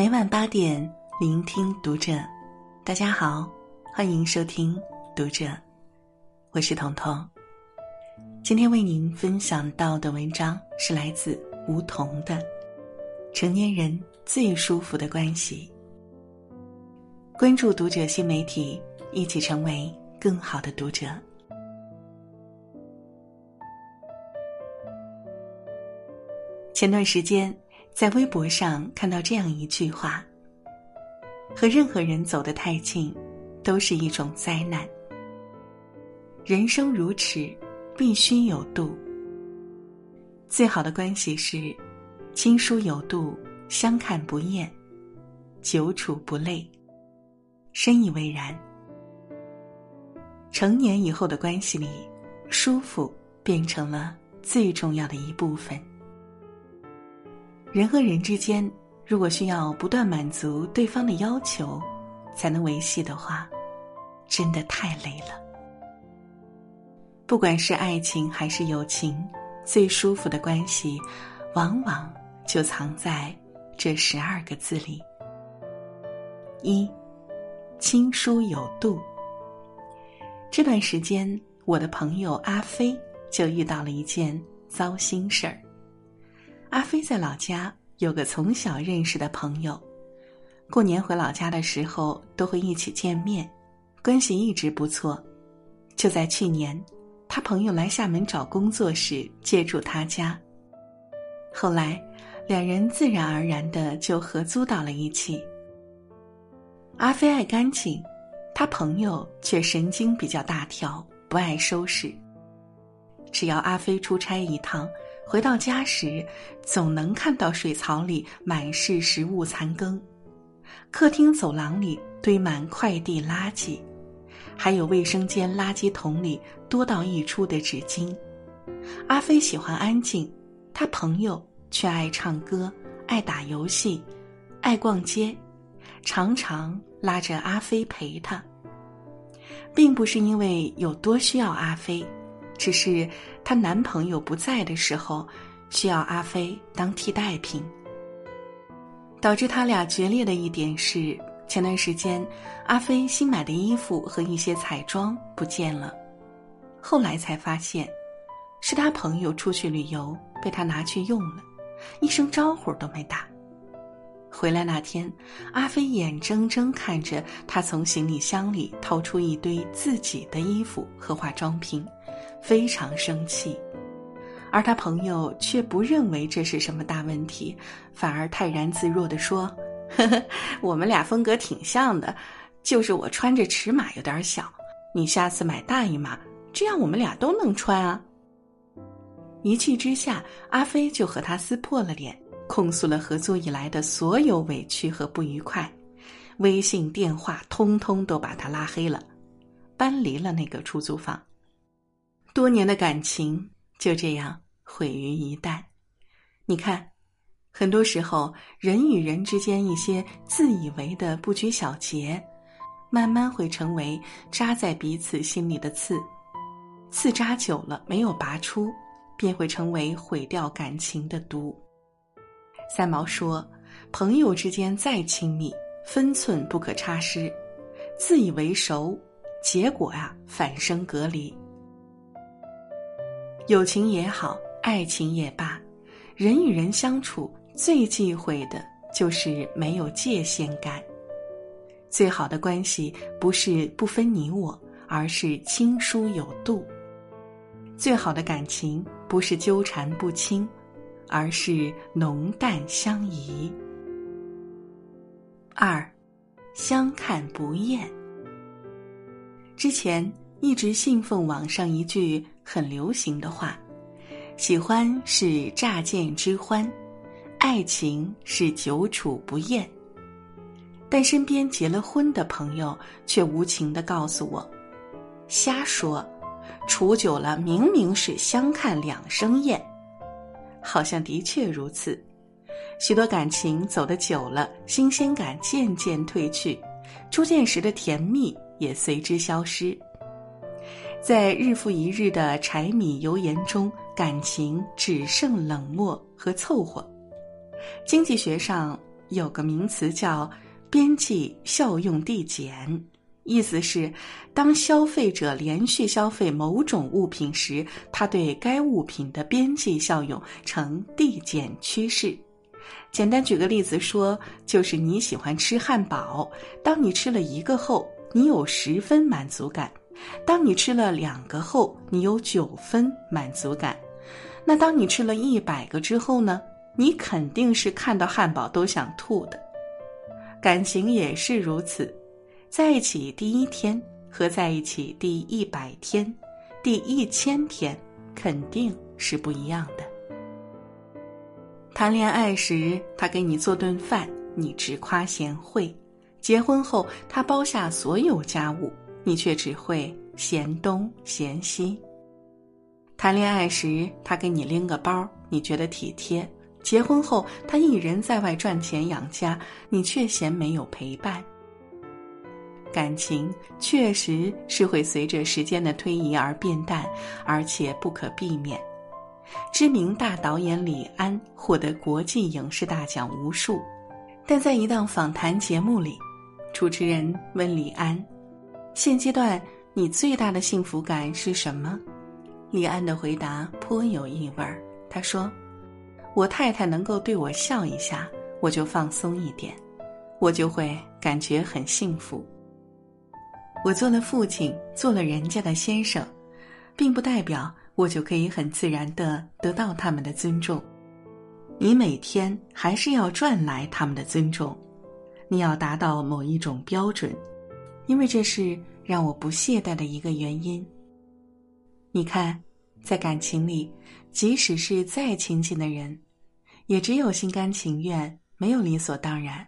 每晚八点，聆听读者。大家好，欢迎收听读者，我是彤彤。今天为您分享到的文章是来自梧桐的《成年人最舒服的关系》。关注读者新媒体，一起成为更好的读者。前段时间。在微博上看到这样一句话：“和任何人走得太近，都是一种灾难。人生如此，必须有度。最好的关系是亲疏有度，相看不厌，久处不累。深以为然。成年以后的关系里，舒服变成了最重要的一部分。”人和人之间，如果需要不断满足对方的要求，才能维系的话，真的太累了。不管是爱情还是友情，最舒服的关系，往往就藏在这十二个字里：一，亲疏有度。这段时间，我的朋友阿飞就遇到了一件糟心事儿。阿飞在老家有个从小认识的朋友，过年回老家的时候都会一起见面，关系一直不错。就在去年，他朋友来厦门找工作时借住他家，后来两人自然而然的就合租到了一起。阿飞爱干净，他朋友却神经比较大条，不爱收拾。只要阿飞出差一趟。回到家时，总能看到水槽里满是食物残羹，客厅走廊里堆满快递垃圾，还有卫生间垃圾桶里多到溢出的纸巾。阿飞喜欢安静，他朋友却爱唱歌、爱打游戏、爱逛街，常常拉着阿飞陪他。并不是因为有多需要阿飞。只是她男朋友不在的时候，需要阿飞当替代品。导致他俩决裂的一点是，前段时间阿飞新买的衣服和一些彩妆不见了，后来才发现，是他朋友出去旅游被他拿去用了，一声招呼都没打。回来那天，阿飞眼睁睁看着他从行李箱里掏出一堆自己的衣服和化妆品。非常生气，而他朋友却不认为这是什么大问题，反而泰然自若地说：“呵呵，我们俩风格挺像的，就是我穿着尺码有点小，你下次买大一码，这样我们俩都能穿啊。”一气之下，阿飞就和他撕破了脸，控诉了合作以来的所有委屈和不愉快，微信、电话通通都把他拉黑了，搬离了那个出租房。多年的感情就这样毁于一旦。你看，很多时候人与人之间一些自以为的不拘小节，慢慢会成为扎在彼此心里的刺。刺扎久了没有拔出，便会成为毁掉感情的毒。三毛说：“朋友之间再亲密，分寸不可差失。自以为熟，结果啊，反生隔离。”友情也好，爱情也罢，人与人相处最忌讳的就是没有界限感。最好的关系不是不分你我，而是亲疏有度。最好的感情不是纠缠不清，而是浓淡相宜。二，相看不厌。之前一直信奉网上一句。很流行的话，喜欢是乍见之欢，爱情是久处不厌。但身边结了婚的朋友却无情的告诉我：“瞎说，处久了明明是相看两生厌。”好像的确如此，许多感情走得久了，新鲜感渐渐褪去，初见时的甜蜜也随之消失。在日复一日的柴米油盐中，感情只剩冷漠和凑合。经济学上有个名词叫“边际效用递减”，意思是，当消费者连续消费某种物品时，他对该物品的边际效用呈递减趋势。简单举个例子说，就是你喜欢吃汉堡，当你吃了一个后，你有十分满足感；当你吃了两个后，你有九分满足感。那当你吃了一百个之后呢？你肯定是看到汉堡都想吐的。感情也是如此，在一起第一天和在一起第一百天、第一千天肯定是不一样的。谈恋爱时，他给你做顿饭，你直夸贤惠；结婚后，他包下所有家务，你却只会嫌东嫌西。谈恋爱时，他给你拎个包，你觉得体贴；结婚后，他一人在外赚钱养家，你却嫌没有陪伴。感情确实是会随着时间的推移而变淡，而且不可避免。知名大导演李安获得国际影视大奖无数，但在一档访谈节目里，主持人问李安：“现阶段你最大的幸福感是什么？”李安的回答颇有意味儿。他说：“我太太能够对我笑一下，我就放松一点，我就会感觉很幸福。我做了父亲，做了人家的先生，并不代表我就可以很自然的得到他们的尊重。你每天还是要赚来他们的尊重，你要达到某一种标准，因为这是让我不懈怠的一个原因。”你看，在感情里，即使是再亲近的人，也只有心甘情愿，没有理所当然。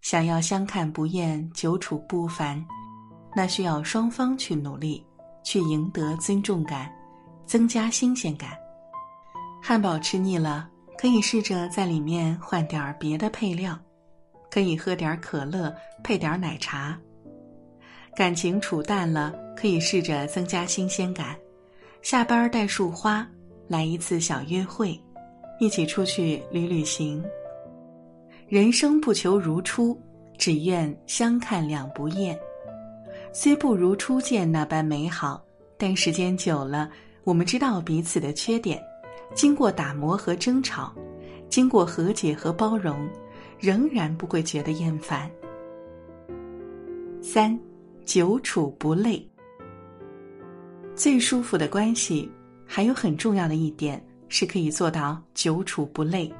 想要相看不厌、久处不烦，那需要双方去努力，去赢得尊重感，增加新鲜感。汉堡吃腻了，可以试着在里面换点别的配料，可以喝点可乐，配点奶茶。感情处淡了，可以试着增加新鲜感。下班带束花，来一次小约会，一起出去旅旅行。人生不求如初，只愿相看两不厌。虽不如初见那般美好，但时间久了，我们知道彼此的缺点。经过打磨和争吵，经过和解和包容，仍然不会觉得厌烦。三。久处不累。最舒服的关系，还有很重要的一点是可以做到久处不累。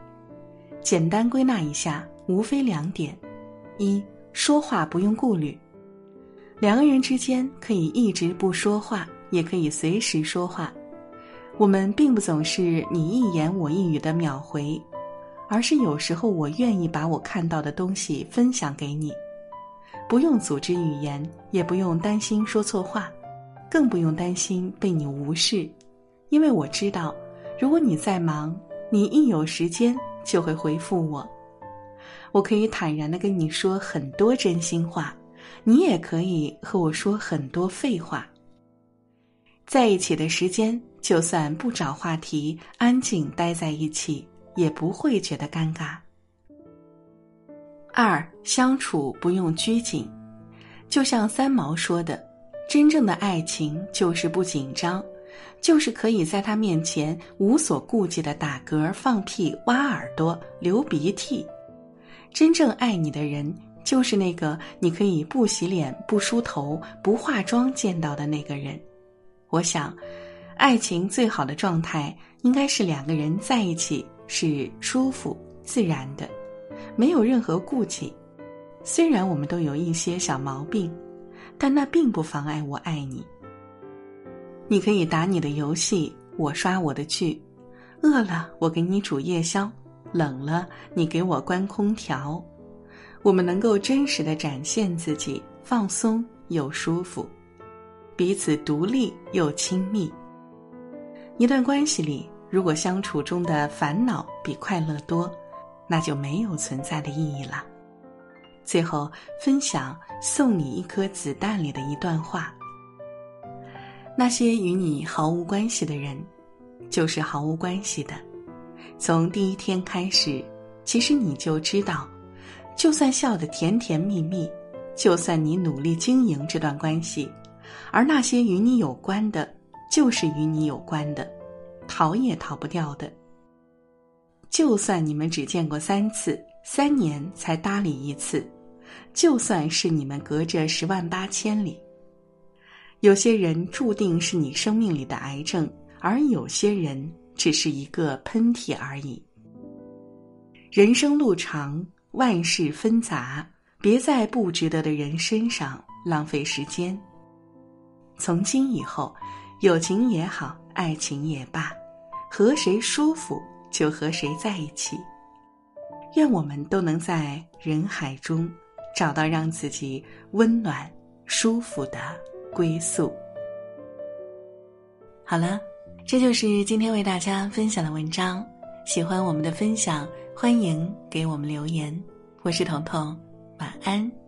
简单归纳一下，无非两点：一说话不用顾虑，两个人之间可以一直不说话，也可以随时说话。我们并不总是你一言我一语的秒回，而是有时候我愿意把我看到的东西分享给你。不用组织语言，也不用担心说错话，更不用担心被你无视，因为我知道，如果你在忙，你一有时间就会回复我。我可以坦然的跟你说很多真心话，你也可以和我说很多废话。在一起的时间，就算不找话题，安静待在一起，也不会觉得尴尬。二相处不用拘谨，就像三毛说的：“真正的爱情就是不紧张，就是可以在他面前无所顾忌的打嗝、放屁、挖耳朵、流鼻涕。真正爱你的人，就是那个你可以不洗脸、不梳头、不化妆见到的那个人。”我想，爱情最好的状态应该是两个人在一起是舒服、自然的。没有任何顾忌，虽然我们都有一些小毛病，但那并不妨碍我爱你。你可以打你的游戏，我刷我的剧；饿了，我给你煮夜宵；冷了，你给我关空调。我们能够真实的展现自己，放松又舒服，彼此独立又亲密。一段关系里，如果相处中的烦恼比快乐多。那就没有存在的意义了。最后分享送你一颗子弹里的一段话：那些与你毫无关系的人，就是毫无关系的。从第一天开始，其实你就知道，就算笑得甜甜蜜蜜，就算你努力经营这段关系，而那些与你有关的，就是与你有关的，逃也逃不掉的。就算你们只见过三次，三年才搭理一次，就算是你们隔着十万八千里。有些人注定是你生命里的癌症，而有些人只是一个喷嚏而已。人生路长，万事纷杂，别在不值得的人身上浪费时间。从今以后，友情也好，爱情也罢，和谁舒服就和谁在一起。愿我们都能在人海中找到让自己温暖、舒服的。归宿。好了，这就是今天为大家分享的文章。喜欢我们的分享，欢迎给我们留言。我是彤彤，晚安。